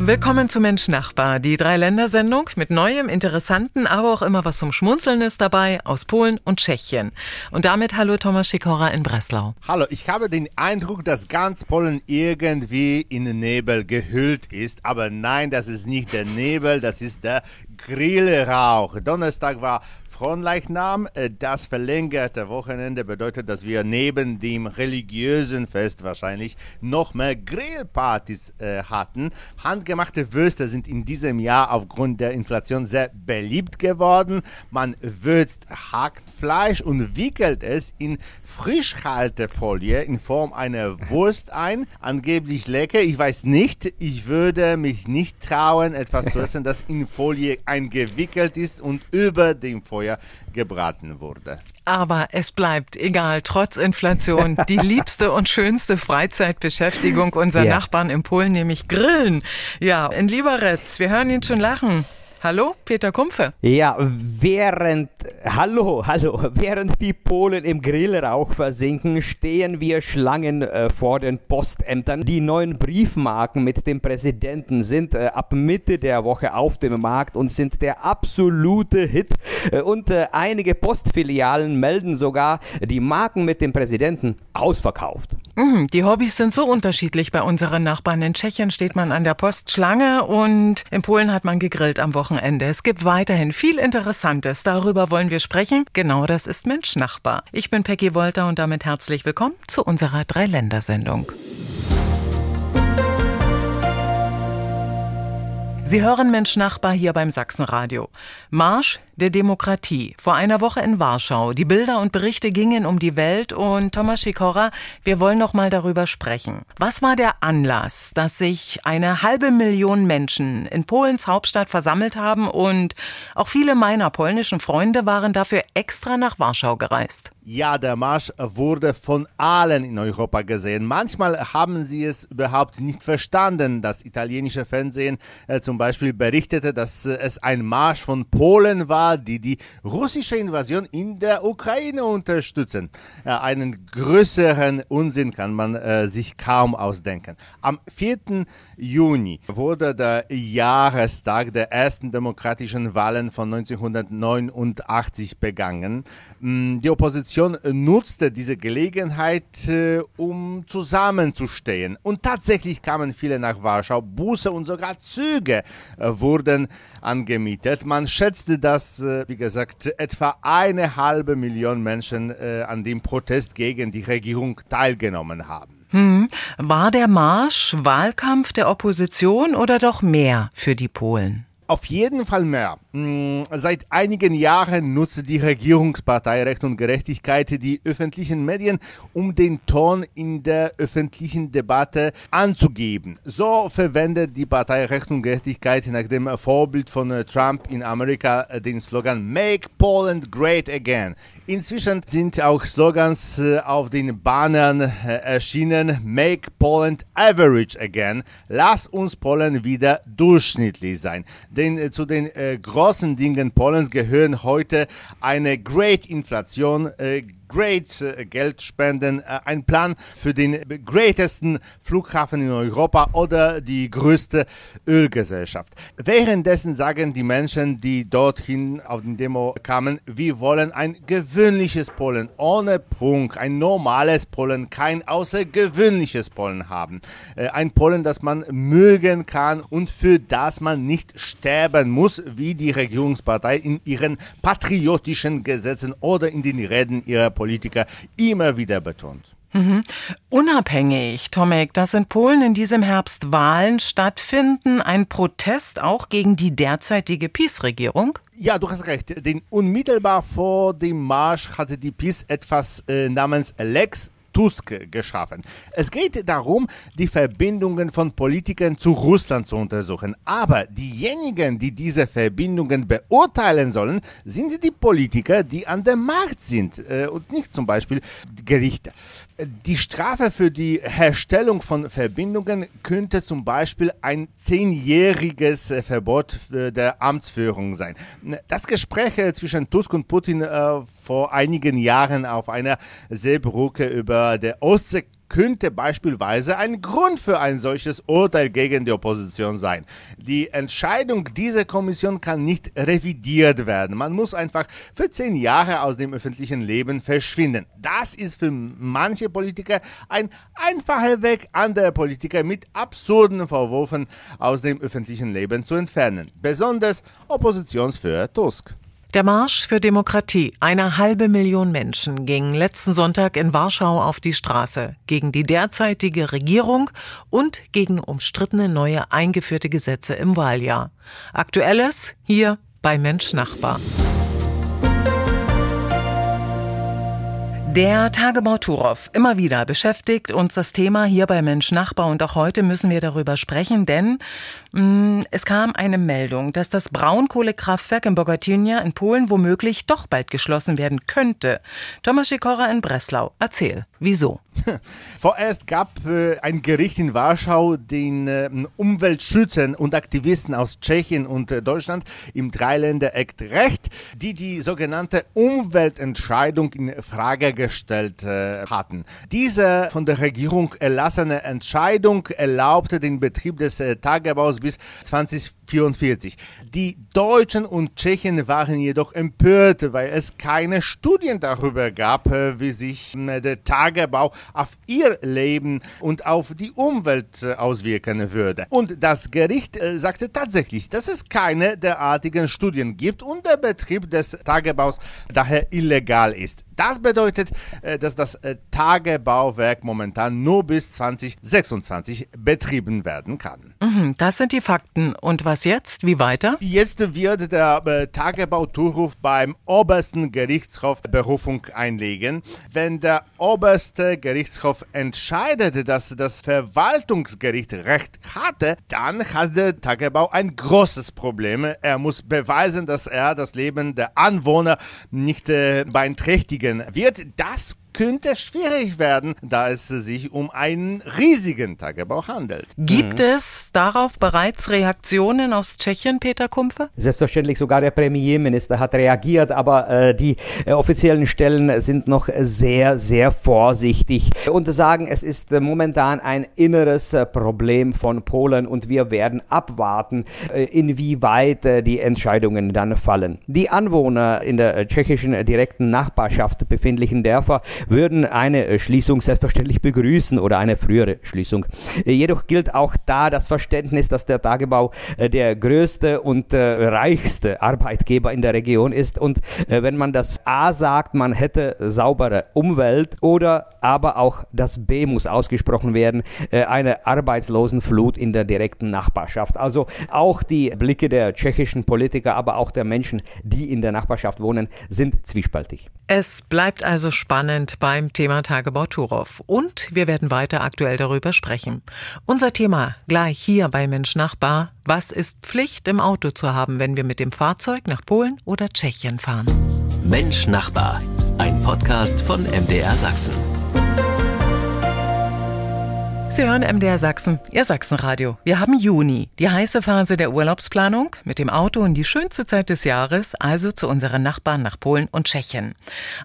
Willkommen zu Mensch Nachbar, die Dreiländersendung mit Neuem, Interessanten, aber auch immer was zum Schmunzeln ist dabei aus Polen und Tschechien. Und damit hallo Thomas Sikora in Breslau. Hallo, ich habe den Eindruck, dass ganz Polen irgendwie in Nebel gehüllt ist. Aber nein, das ist nicht der Nebel, das ist der Grillrauch. Donnerstag war Fronleichnam. Äh, das verlängerte Wochenende bedeutet, dass wir neben dem religiösen Fest wahrscheinlich noch mehr Grillpartys äh, hatten. Handgemachte Würste sind in diesem Jahr aufgrund der Inflation sehr beliebt geworden. Man würzt Hackfleisch und wickelt es in Frischhaltefolie in Form einer Wurst ein. Angeblich lecker. Ich weiß nicht. Ich würde mich nicht trauen, etwas zu essen, das in Folie eingewickelt ist und über dem Feuer gebraten wurde. Aber es bleibt, egal, trotz Inflation, die liebste und schönste Freizeitbeschäftigung unserer ja. Nachbarn in Polen, nämlich Grillen. Ja, in Liberec, wir hören ihn schon lachen. Hallo, Peter Kumpfe. Ja, während, hallo, hallo, während die Polen im Grillrauch versinken, stehen wir Schlangen äh, vor den Postämtern. Die neuen Briefmarken mit dem Präsidenten sind äh, ab Mitte der Woche auf dem Markt und sind der absolute Hit. Äh, und äh, einige Postfilialen melden sogar, die Marken mit dem Präsidenten ausverkauft. Mhm, die Hobbys sind so unterschiedlich bei unseren Nachbarn. In Tschechien steht man an der Postschlange und in Polen hat man gegrillt am Wochenende. Wochenende. Es gibt weiterhin viel Interessantes. Darüber wollen wir sprechen. Genau das ist Mensch Nachbar. Ich bin Peggy Wolter und damit herzlich willkommen zu unserer Dreiländersendung. Sie hören Mensch Nachbar hier beim Sachsenradio. Marsch der Demokratie. Vor einer Woche in Warschau. Die Bilder und Berichte gingen um die Welt und Thomas Sikora, wir wollen noch mal darüber sprechen. Was war der Anlass, dass sich eine halbe Million Menschen in Polens Hauptstadt versammelt haben und auch viele meiner polnischen Freunde waren dafür extra nach Warschau gereist? Ja, der Marsch wurde von allen in Europa gesehen. Manchmal haben sie es überhaupt nicht verstanden. Das italienische Fernsehen äh, zum Beispiel berichtete, dass äh, es ein Marsch von Polen war, die die russische Invasion in der Ukraine unterstützen. Äh, einen größeren Unsinn kann man äh, sich kaum ausdenken. Am 4. Juni wurde der Jahrestag der ersten demokratischen Wahlen von 1989 begangen. Mm, die Opposition nutzte diese Gelegenheit, um zusammenzustehen. Und tatsächlich kamen viele nach Warschau. Busse und sogar Züge wurden angemietet. Man schätzte, dass, äh, wie gesagt, etwa eine halbe Million Menschen an dem Protest gegen die Regierung teilgenommen haben. Hm. War der Marsch Wahlkampf der Opposition oder doch mehr für die Polen? Auf jeden Fall mehr. Hm, seit einigen Jahren nutzt die Regierungspartei Recht und Gerechtigkeit die öffentlichen Medien, um den Ton in der öffentlichen Debatte anzugeben. So verwendet die Partei Recht und Gerechtigkeit nach dem Vorbild von Trump in Amerika den Slogan Make Poland Great Again. Inzwischen sind auch Slogans äh, auf den Bannern äh, erschienen. Make Poland Average Again. Lass uns Polen wieder durchschnittlich sein. Denn äh, zu den großen Dingen Polens gehören heute eine Great Inflation, Great äh, Geld spenden, äh, ein Plan für den greatesten Flughafen in Europa oder die größte Ölgesellschaft. Währenddessen sagen die Menschen, die dorthin auf den Demo kamen, wir wollen ein gewöhnliches Polen ohne Prunk, ein normales Polen, kein außergewöhnliches Polen haben. Äh, ein Polen, das man mögen kann und für das man nicht sterben muss, wie die Regierungspartei in ihren patriotischen Gesetzen oder in den Reden ihrer Politiker immer wieder betont. Mhm. Unabhängig, Tomek, dass in Polen in diesem Herbst Wahlen stattfinden, ein Protest auch gegen die derzeitige PiS-Regierung? Ja, du hast recht. Denn unmittelbar vor dem Marsch hatte die PiS etwas äh, namens Lex Tusk geschaffen. Es geht darum, die Verbindungen von Politikern zu Russland zu untersuchen. Aber diejenigen, die diese Verbindungen beurteilen sollen, sind die Politiker, die an der Macht sind äh, und nicht zum Beispiel Gerichte. Die Strafe für die Herstellung von Verbindungen könnte zum Beispiel ein zehnjähriges äh, Verbot der Amtsführung sein. Das Gespräch äh, zwischen Tusk und Putin äh, vor einigen Jahren auf einer Seebrücke über der Ostsee könnte beispielsweise ein Grund für ein solches Urteil gegen die Opposition sein. Die Entscheidung dieser Kommission kann nicht revidiert werden. Man muss einfach für zehn Jahre aus dem öffentlichen Leben verschwinden. Das ist für manche Politiker ein einfacher Weg, andere Politiker mit absurden Vorwürfen aus dem öffentlichen Leben zu entfernen. Besonders Oppositionsführer Tusk. Der Marsch für Demokratie, eine halbe Million Menschen gingen letzten Sonntag in Warschau auf die Straße gegen die derzeitige Regierung und gegen umstrittene neue eingeführte Gesetze im Wahljahr. Aktuelles hier bei Mensch Nachbar. Der Tagebau Turov. Immer wieder beschäftigt uns das Thema hier bei Mensch Nachbar und auch heute müssen wir darüber sprechen, denn mh, mm, es kam eine Meldung, dass das Braunkohlekraftwerk in Bogatynia in Polen womöglich doch bald geschlossen werden könnte. Thomas Sikora in Breslau. Erzähl, wieso? Vorerst gab äh, ein Gericht in Warschau den äh, Umweltschützern und Aktivisten aus Tschechien und äh, Deutschland im Dreiländereck Recht, die die sogenannte Umweltentscheidung in Frage gestellt äh, hatten. Diese von der Regierung erlassene Entscheidung erlaubte den Betrieb des äh, Tagebaus bis 2044. Die Deutschen und Tschechen waren jedoch empört, weil es keine Studien darüber gab, äh, wie sich der Tagebau auf ihr Leben und auf die Umwelt äh, auswirken würde. Und das Gericht äh, sagte tatsächlich, dass es keine derartigen Studien gibt und der Betrieb des Tagebaus daher illegal ist. Das bedeutet, äh, dass das Tagebauwerk momentan nur bis 2026 betrieben werden kann. Mhm, das sind die Fakten. Und was jetzt? Wie weiter? Jetzt wird der Tagebau Turuf beim obersten Gerichtshof Berufung einlegen. Wenn der oberste Gerichtshof entscheidet, dass das Verwaltungsgericht Recht hatte, dann hat der Tagebau ein großes Problem. Er muss beweisen, dass er das Leben der Anwohner nicht äh, beeinträchtigen wird. Das könnte schwierig werden, da es sich um einen riesigen Tagebau handelt. Gibt mhm. es darauf bereits Reaktionen aus Tschechien, Peter Kumpfe? Selbstverständlich, sogar der Premierminister hat reagiert, aber äh, die äh, offiziellen Stellen sind noch sehr, sehr vorsichtig und sagen, es ist äh, momentan ein inneres äh, Problem von Polen und wir werden abwarten, äh, inwieweit äh, die Entscheidungen dann fallen. Die Anwohner in der tschechischen direkten Nachbarschaft befindlichen Dörfer würden eine äh, Schließung selbstverständlich begrüßen oder eine frühere Schließung. Äh, jedoch gilt auch da das Verständnis, dass der Tagebau äh, der größte und reichste Arbeitgeber in der Region ist und wenn man das A sagt, man hätte saubere Umwelt oder aber auch das B muss ausgesprochen werden, eine Arbeitslosenflut in der direkten Nachbarschaft. Also auch die Blicke der tschechischen Politiker, aber auch der Menschen, die in der Nachbarschaft wohnen, sind zwiespältig. Es bleibt also spannend beim Thema Tagebau Turov. Und wir werden weiter aktuell darüber sprechen. Unser Thema gleich hier bei Mensch Nachbar. Was ist Pflicht im Auto zu haben, wenn wir mit dem Fahrzeug nach Polen oder Tschechien fahren? Mensch Nachbar. Ein Podcast von MDR Sachsen. Sie hören MDR Sachsen, Ihr Sachsenradio. Wir haben Juni, die heiße Phase der Urlaubsplanung, mit dem Auto in die schönste Zeit des Jahres, also zu unseren Nachbarn nach Polen und Tschechien.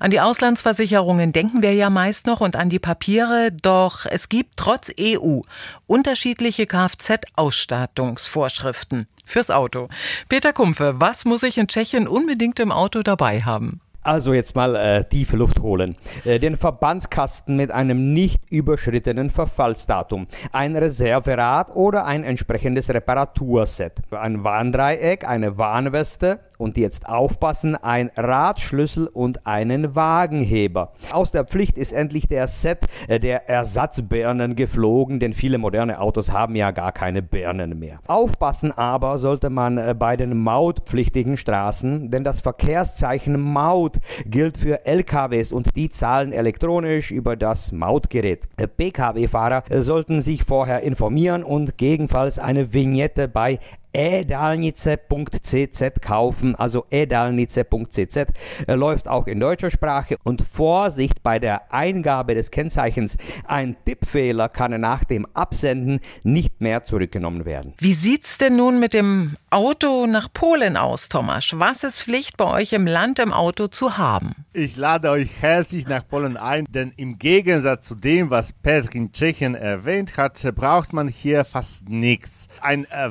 An die Auslandsversicherungen denken wir ja meist noch und an die Papiere, doch es gibt trotz EU unterschiedliche Kfz-Ausstattungsvorschriften fürs Auto. Peter Kumpfe, was muss ich in Tschechien unbedingt im Auto dabei haben? Also jetzt mal äh, tiefe Luft holen. Äh, den Verbandskasten mit einem nicht überschrittenen Verfallsdatum, ein Reserverad oder ein entsprechendes Reparaturset, ein Warndreieck, eine Warnweste und jetzt aufpassen, ein Radschlüssel und einen Wagenheber. Aus der Pflicht ist endlich der Set äh, der Ersatzbirnen geflogen, denn viele moderne Autos haben ja gar keine Birnen mehr. Aufpassen aber sollte man äh, bei den mautpflichtigen Straßen, denn das Verkehrszeichen Maut gilt für LKWs und die zahlen elektronisch über das Mautgerät. Pkw-Fahrer sollten sich vorher informieren und gegebenenfalls eine Vignette bei edalnice.cz kaufen, also edalnice.cz äh, läuft auch in deutscher Sprache und Vorsicht bei der Eingabe des Kennzeichens. Ein Tippfehler kann nach dem Absenden nicht mehr zurückgenommen werden. Wie sieht's denn nun mit dem Auto nach Polen aus, Thomas? Was ist Pflicht bei euch im Land im Auto zu haben? Ich lade euch herzlich nach Polen ein, denn im Gegensatz zu dem, was Petr in Tschechien erwähnt hat, braucht man hier fast nichts. Ein äh,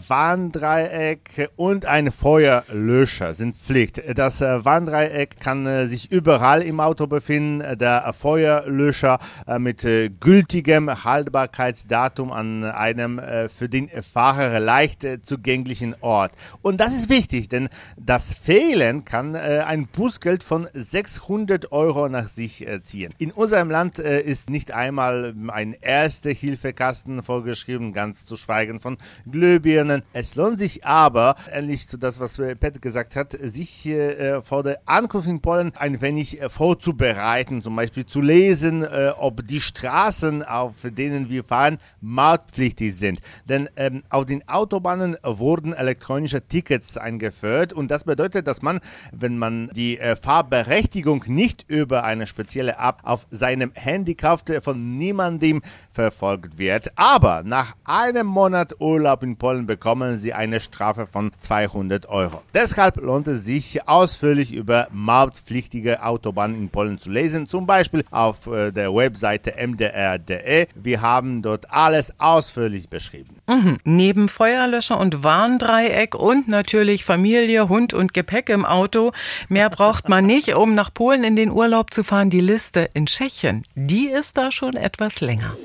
Warndreieck und ein Feuerlöscher sind Pflicht. Das äh, Warndreieck kann äh, sich überall im Auto befinden. Der Feuerlöscher äh, mit gültigem Haltbarkeitsdatum an einem für den Fahrer leicht zugänglichen Ort. Und das ist wichtig, denn das Fehlen kann ein Bußgeld von 600 Euro nach sich ziehen. In unserem Land ist nicht einmal ein Erste-Hilfekasten vorgeschrieben, ganz zu schweigen von Glühbirnen. Es lohnt sich aber, ähnlich zu das, was Pat gesagt hat, sich äh, vor der Ankunft in Polen ein wenig äh, vorzubereiten, zum Beispiel zu lesen, äh, ob die Straßen, auf denen wir fahren, mautpflichtig sind. Denn ähm, auf den Autobahnen wurden elektronische Tickets eingeführt und das bedeutet, dass man, wenn man die äh, Fahrberechtigung nicht über eine spezielle App auf seinem Handy kauft, äh, von niemandem verfolgt wird. Aber nach einem Monat Urlaub in Polen bekommen sie eine eine Strafe von 200 Euro. Deshalb lohnt es sich, ausführlich über mautpflichtige Autobahnen in Polen zu lesen, zum Beispiel auf äh, der Webseite mdr.de. Wir haben dort alles ausführlich beschrieben. Mhm. Neben Feuerlöscher und Warndreieck und natürlich Familie, Hund und Gepäck im Auto, mehr braucht man nicht, um nach Polen in den Urlaub zu fahren. Die Liste in Tschechien, die ist da schon etwas länger.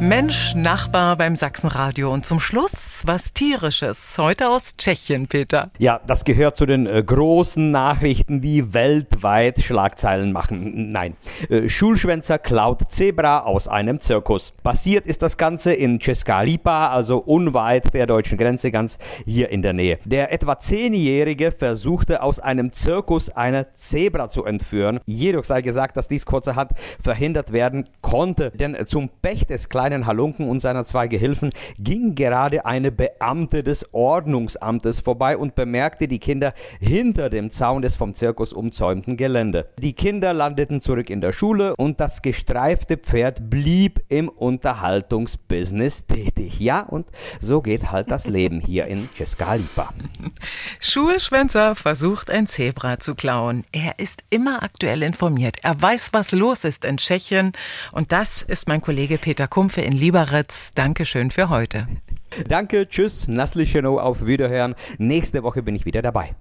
Mensch, Nachbar beim Sachsenradio. Und zum Schluss was Tierisches. Heute aus Tschechien, Peter. Ja, das gehört zu den äh, großen Nachrichten, die weltweit Schlagzeilen machen. Nein. Äh, Schulschwänzer klaut Zebra aus einem Zirkus. Passiert ist das Ganze in Česká Lipa, also unweit der deutschen Grenze, ganz hier in der Nähe. Der etwa zehnjährige versuchte aus einem Zirkus eine Zebra zu entführen. Jedoch sei gesagt, dass dies kurzerhand verhindert werden konnte, denn zum Pech des kleinen kleinen Halunken und seiner zwei Gehilfen ging gerade eine Beamte des Ordnungsamtes vorbei und bemerkte die Kinder hinter dem Zaun des vom Zirkus umzäumten Gelände. Die Kinder landeten zurück in der Schule und das gestreifte Pferd blieb im Unterhaltungsbusiness tätig. Ja, und so geht halt das Leben hier in Česká Lipa. Schulschwänzer versucht ein Zebra zu klauen. Er ist immer aktuell informiert. Er weiß, was los ist in Tschechien. Und das ist mein Kollege Peter Kumpf in Liberec. Dankeschön für heute. Danke, tschüss, Naslicheno, auf Wiederhören. Nächste Woche bin ich wieder dabei.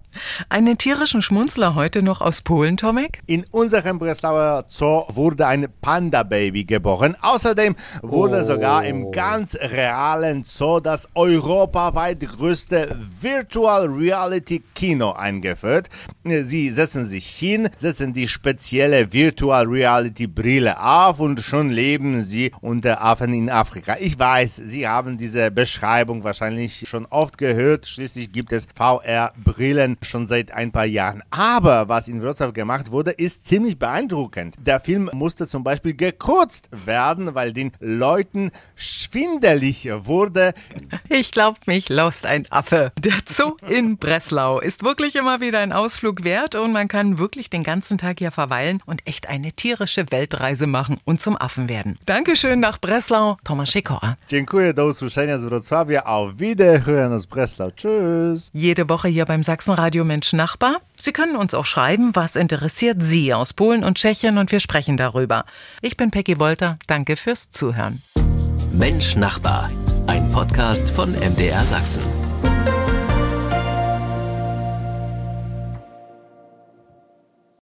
Einen tierischen Schmunzler heute noch aus Polen, Tomek? In unserem Breslauer Zoo wurde ein Panda-Baby geboren. Außerdem wurde oh. sogar im ganz realen Zoo das europaweit größte Virtual Reality Kino eingeführt. Sie setzen sich hin, setzen die spezielle Virtual Reality Brille auf und schon leben sie unter Affen in Afrika. Ich weiß, Sie haben diese Beschreibung Beschreibung wahrscheinlich schon oft gehört. Schließlich gibt es VR-Brillen schon seit ein paar Jahren. Aber was in Wrocław gemacht wurde, ist ziemlich beeindruckend. Der Film musste zum Beispiel gekürzt werden, weil den Leuten schwindelig wurde. Ich glaube, mich lost ein Affe. Der Zoo in Breslau ist wirklich immer wieder ein Ausflug wert und man kann wirklich den ganzen Tag hier verweilen und echt eine tierische Weltreise machen und zum Affen werden. Dankeschön nach Breslau, Thomas Sikora. Dziękuję, do usłyszenia z Wrocław. Wrocławia. Auf Wiederhören aus Breslau. Tschüss. Jede Woche hier beim Sachsenradio Mensch Nachbar. Sie können uns auch schreiben, was interessiert Sie aus Polen und Tschechien und wir sprechen darüber. Ich bin Peggy Wolter. Danke fürs Zuhören. Mensch Nachbar. Ein Podcast von MDR Sachsen.